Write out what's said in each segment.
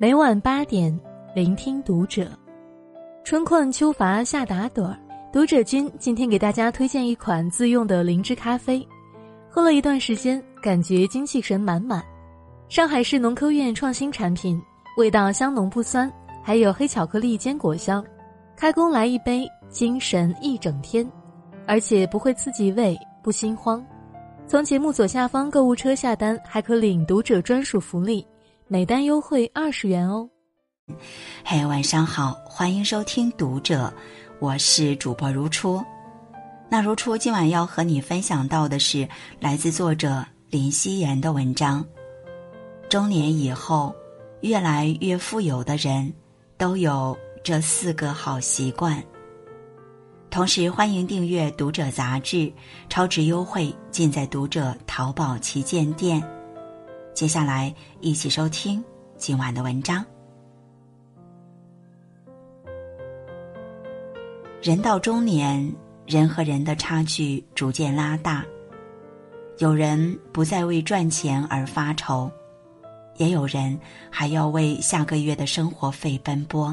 每晚八点，聆听读者。春困秋乏夏打盹儿，读者君今天给大家推荐一款自用的灵芝咖啡，喝了一段时间，感觉精气神满满。上海市农科院创新产品，味道香浓不酸，还有黑巧克力坚果香。开工来一杯，精神一整天，而且不会刺激胃，不心慌。从节目左下方购物车下单，还可领读者专属福利。每单优惠二十元哦。嘿，晚上好，欢迎收听《读者》，我是主播如初。那如初今晚要和你分享到的是来自作者林夕颜的文章。中年以后，越来越富有的人都有这四个好习惯。同时，欢迎订阅《读者》杂志，超值优惠尽在《读者》淘宝旗舰店。接下来，一起收听今晚的文章。人到中年，人和人的差距逐渐拉大。有人不再为赚钱而发愁，也有人还要为下个月的生活费奔波。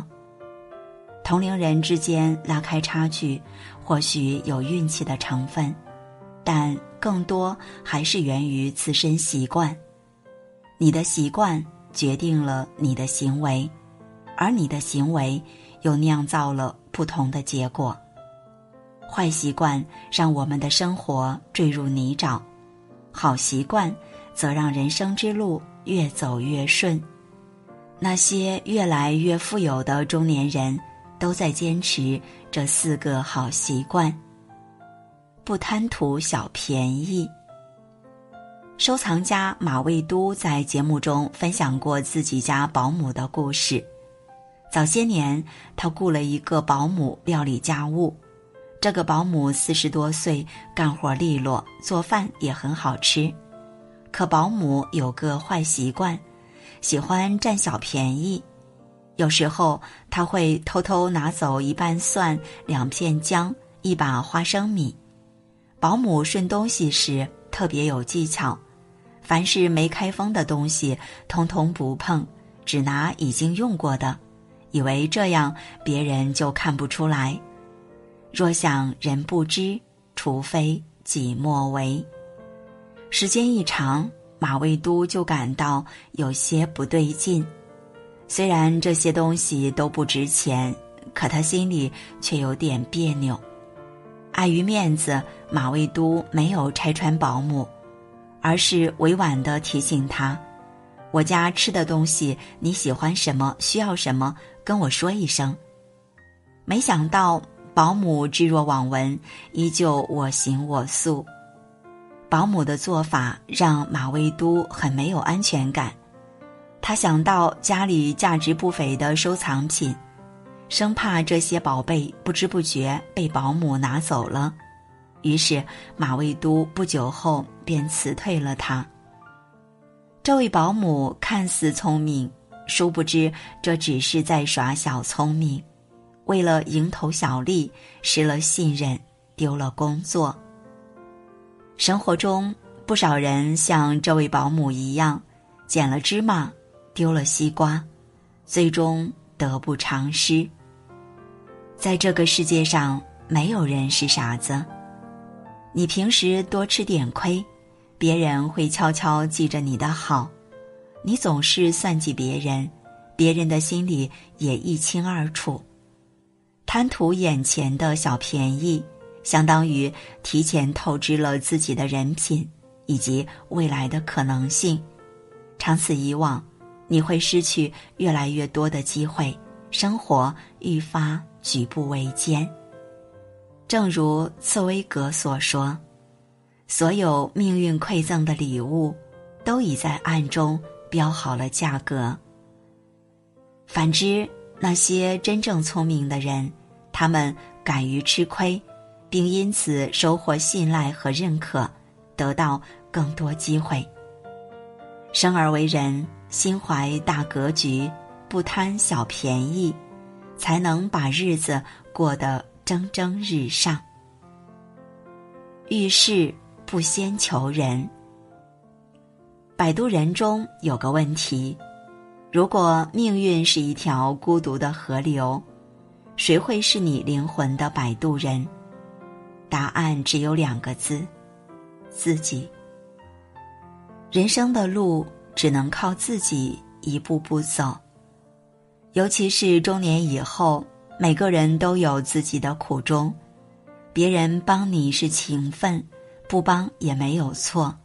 同龄人之间拉开差距，或许有运气的成分，但更多还是源于自身习惯。你的习惯决定了你的行为，而你的行为又酿造了不同的结果。坏习惯让我们的生活坠入泥沼，好习惯则让人生之路越走越顺。那些越来越富有的中年人，都在坚持这四个好习惯：不贪图小便宜。收藏家马未都在节目中分享过自己家保姆的故事。早些年，他雇了一个保姆料理家务。这个保姆四十多岁，干活利落，做饭也很好吃。可保姆有个坏习惯，喜欢占小便宜。有时候，他会偷偷拿走一半蒜、两片姜、一把花生米。保姆顺东西时特别有技巧。凡是没开封的东西，通通不碰，只拿已经用过的，以为这样别人就看不出来。若想人不知，除非己莫为。时间一长，马未都就感到有些不对劲。虽然这些东西都不值钱，可他心里却有点别扭。碍于面子，马未都没有拆穿保姆。而是委婉的提醒他：“我家吃的东西你喜欢什么，需要什么，跟我说一声。”没想到保姆置若罔闻，依旧我行我素。保姆的做法让马未都很没有安全感，他想到家里价值不菲的收藏品，生怕这些宝贝不知不觉被保姆拿走了。于是，马未都不久后便辞退了他。这位保姆看似聪明，殊不知这只是在耍小聪明，为了蝇头小利，失了信任，丢了工作。生活中，不少人像这位保姆一样，捡了芝麻，丢了西瓜，最终得不偿失。在这个世界上，没有人是傻子。你平时多吃点亏，别人会悄悄记着你的好；你总是算计别人，别人的心里也一清二楚。贪图眼前的小便宜，相当于提前透支了自己的人品以及未来的可能性。长此以往，你会失去越来越多的机会，生活愈发举步维艰。正如茨威格所说：“所有命运馈赠的礼物，都已在暗中标好了价格。”反之，那些真正聪明的人，他们敢于吃亏，并因此收获信赖和认可，得到更多机会。生而为人，心怀大格局，不贪小便宜，才能把日子过得。蒸蒸日上，遇事不先求人。摆渡人中有个问题：如果命运是一条孤独的河流，谁会是你灵魂的摆渡人？答案只有两个字：自己。人生的路只能靠自己一步步走。尤其是中年以后，每个人都有自己的苦衷，别人帮你是情分，不帮也没有错。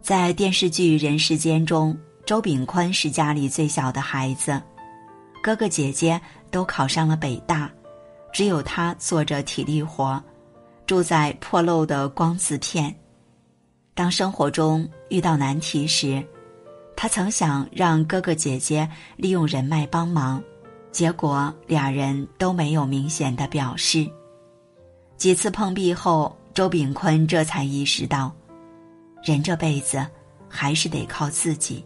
在电视剧《人世间》中，周秉昆是家里最小的孩子，哥哥姐姐都考上了北大，只有他做着体力活，住在破漏的光字片。当生活中遇到难题时，他曾想让哥哥姐姐利用人脉帮忙，结果俩人都没有明显的表示。几次碰壁后，周炳坤这才意识到，人这辈子还是得靠自己。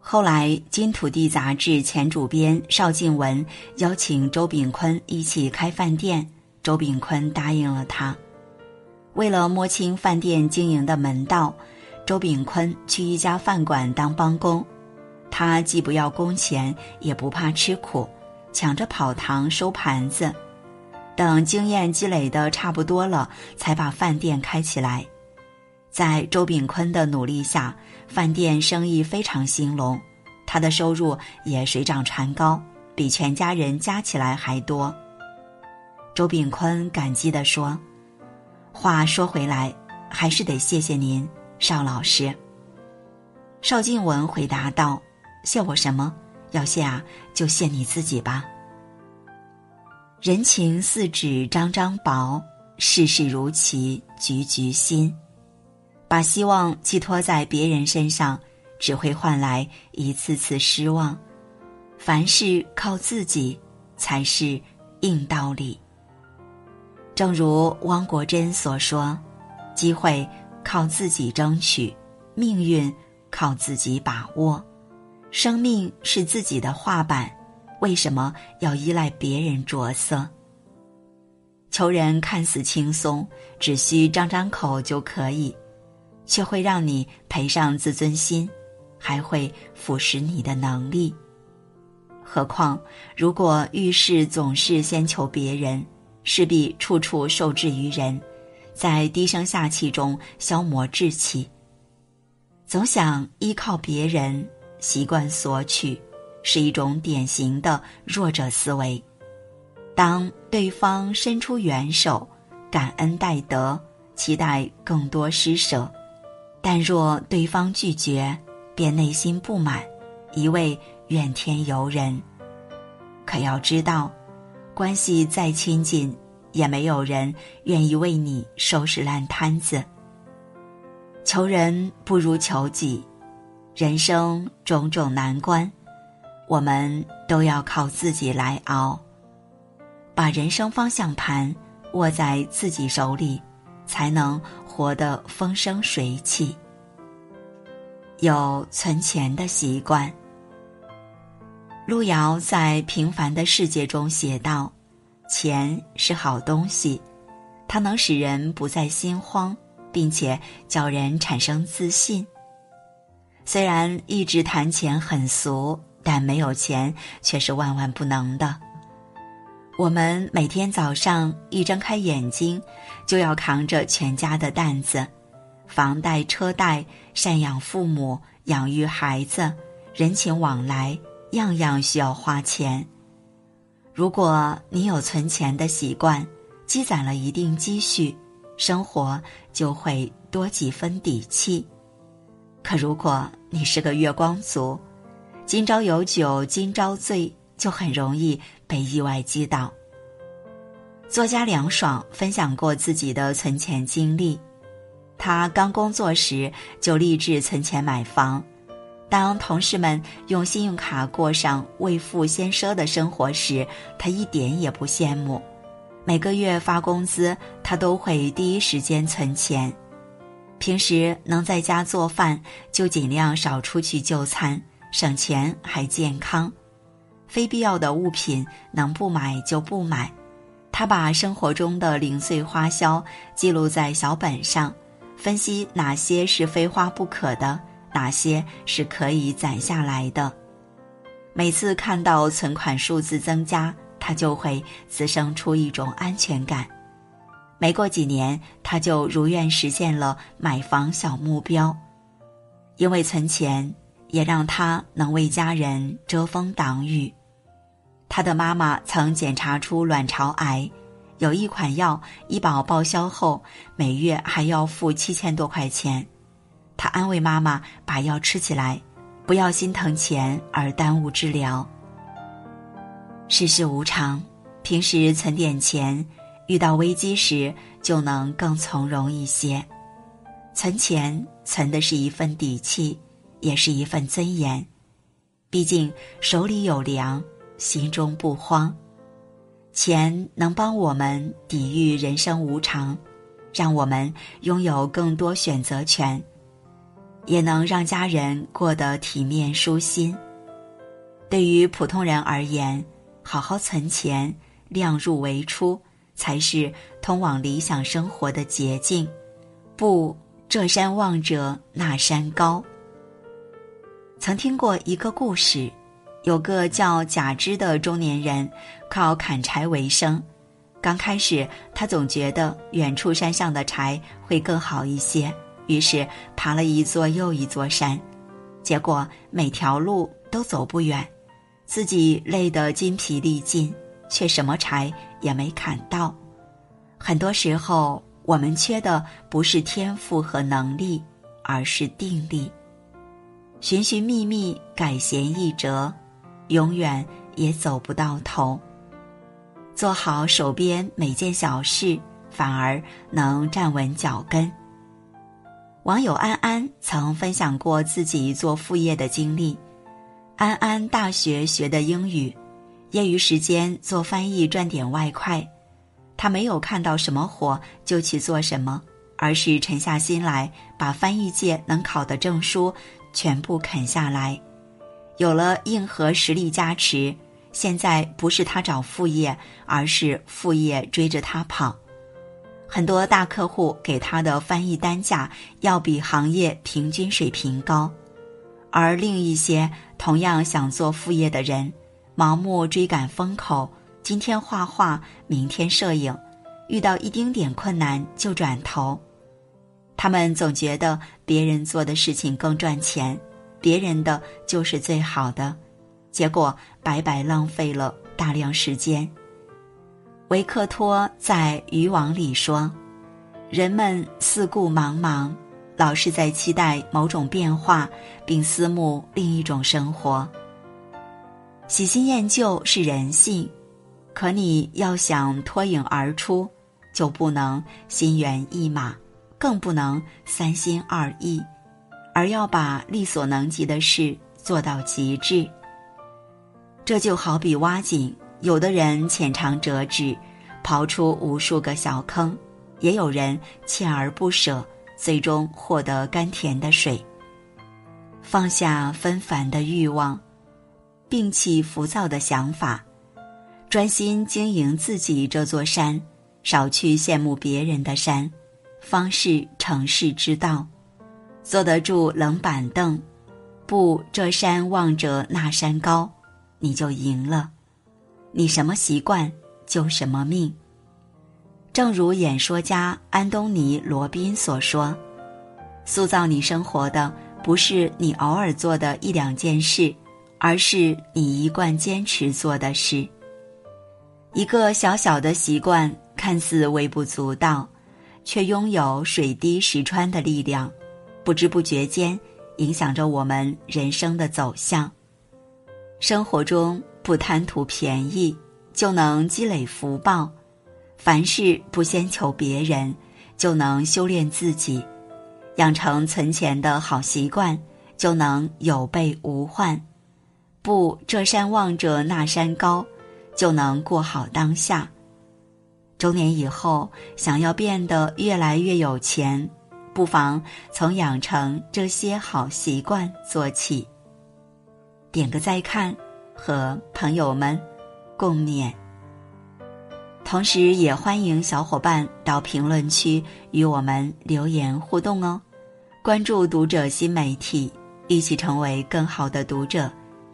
后来，《金土地》杂志前主编邵静文邀请周炳坤一起开饭店，周炳坤答应了他。为了摸清饭店经营的门道。周炳坤去一家饭馆当帮工，他既不要工钱，也不怕吃苦，抢着跑堂收盘子，等经验积累的差不多了，才把饭店开起来。在周炳坤的努力下，饭店生意非常兴隆，他的收入也水涨船高，比全家人加起来还多。周炳坤感激地说：“话说回来，还是得谢谢您。”邵老师，邵静文回答道：“谢我什么？要谢啊，就谢你自己吧。人情似纸张张薄，世事如棋局局新。把希望寄托在别人身上，只会换来一次次失望。凡事靠自己，才是硬道理。正如汪国真所说：机会。”靠自己争取，命运靠自己把握，生命是自己的画板，为什么要依赖别人着色？求人看似轻松，只需张张口就可以，却会让你赔上自尊心，还会腐蚀你的能力。何况，如果遇事总是先求别人，势必处处受制于人。在低声下气中消磨志气，总想依靠别人，习惯索取，是一种典型的弱者思维。当对方伸出援手，感恩戴德，期待更多施舍；但若对方拒绝，便内心不满，一味怨天尤人。可要知道，关系再亲近。也没有人愿意为你收拾烂摊子。求人不如求己，人生种种难关，我们都要靠自己来熬。把人生方向盘握在自己手里，才能活得风生水起。有存钱的习惯。路遥在《平凡的世界》中写道。钱是好东西，它能使人不再心慌，并且叫人产生自信。虽然一直谈钱很俗，但没有钱却是万万不能的。我们每天早上一睁开眼睛，就要扛着全家的担子，房贷、车贷、赡养父母、养育孩子、人情往来，样样需要花钱。如果你有存钱的习惯，积攒了一定积蓄，生活就会多几分底气。可如果你是个月光族，今朝有酒今朝醉，就很容易被意外击倒。作家凉爽分享过自己的存钱经历，他刚工作时就立志存钱买房。当同事们用信用卡过上未富先奢的生活时，他一点也不羡慕。每个月发工资，他都会第一时间存钱。平时能在家做饭，就尽量少出去就餐，省钱还健康。非必要的物品能不买就不买。他把生活中的零碎花销记录在小本上，分析哪些是非花不可的。哪些是可以攒下来的。每次看到存款数字增加，他就会滋生出一种安全感。没过几年，他就如愿实现了买房小目标。因为存钱，也让他能为家人遮风挡雨。他的妈妈曾检查出卵巢癌，有一款药医保报销后，每月还要付七千多块钱。他安慰妈妈把药吃起来，不要心疼钱而耽误治疗。世事无常，平时存点钱，遇到危机时就能更从容一些。存钱存的是一份底气，也是一份尊严。毕竟手里有粮，心中不慌。钱能帮我们抵御人生无常，让我们拥有更多选择权，也能让家人过得体面舒心。对于普通人而言，好好存钱，量入为出，才是通往理想生活的捷径。不。这山望着那山高。曾听过一个故事，有个叫贾芝的中年人，靠砍柴为生。刚开始，他总觉得远处山上的柴会更好一些，于是爬了一座又一座山，结果每条路都走不远，自己累得筋疲力尽，却什么柴也没砍到。很多时候。我们缺的不是天赋和能力，而是定力。寻寻觅觅，改弦易辙，永远也走不到头。做好手边每件小事，反而能站稳脚跟。网友安安曾分享过自己做副业的经历。安安大学学的英语，业余时间做翻译赚点外快。他没有看到什么火就去做什么，而是沉下心来，把翻译界能考的证书全部啃下来。有了硬核实力加持，现在不是他找副业，而是副业追着他跑。很多大客户给他的翻译单价要比行业平均水平高，而另一些同样想做副业的人，盲目追赶风口。今天画画，明天摄影，遇到一丁点困难就转头。他们总觉得别人做的事情更赚钱，别人的就是最好的，结果白白浪费了大量时间。维克托在《渔网》里说：“人们四顾茫茫，老是在期待某种变化，并思慕另一种生活。喜新厌旧是人性。”可你要想脱颖而出，就不能心猿意马，更不能三心二意，而要把力所能及的事做到极致。这就好比挖井，有的人浅尝辄止，刨出无数个小坑；也有人锲而不舍，最终获得甘甜的水。放下纷繁的欲望，摒弃浮躁的想法。专心经营自己这座山，少去羡慕别人的山，方是成事之道。坐得住冷板凳，不这山望着那山高，你就赢了。你什么习惯，就什么命。正如演说家安东尼·罗宾所说：“塑造你生活的，不是你偶尔做的一两件事，而是你一贯坚持做的事。”一个小小的习惯看似微不足道，却拥有水滴石穿的力量，不知不觉间影响着我们人生的走向。生活中不贪图便宜，就能积累福报；凡事不先求别人，就能修炼自己。养成存钱的好习惯，就能有备无患。不这山望着那山高。就能过好当下。中年以后，想要变得越来越有钱，不妨从养成这些好习惯做起。点个再看，和朋友们共勉。同时，也欢迎小伙伴到评论区与我们留言互动哦。关注读者新媒体，一起成为更好的读者。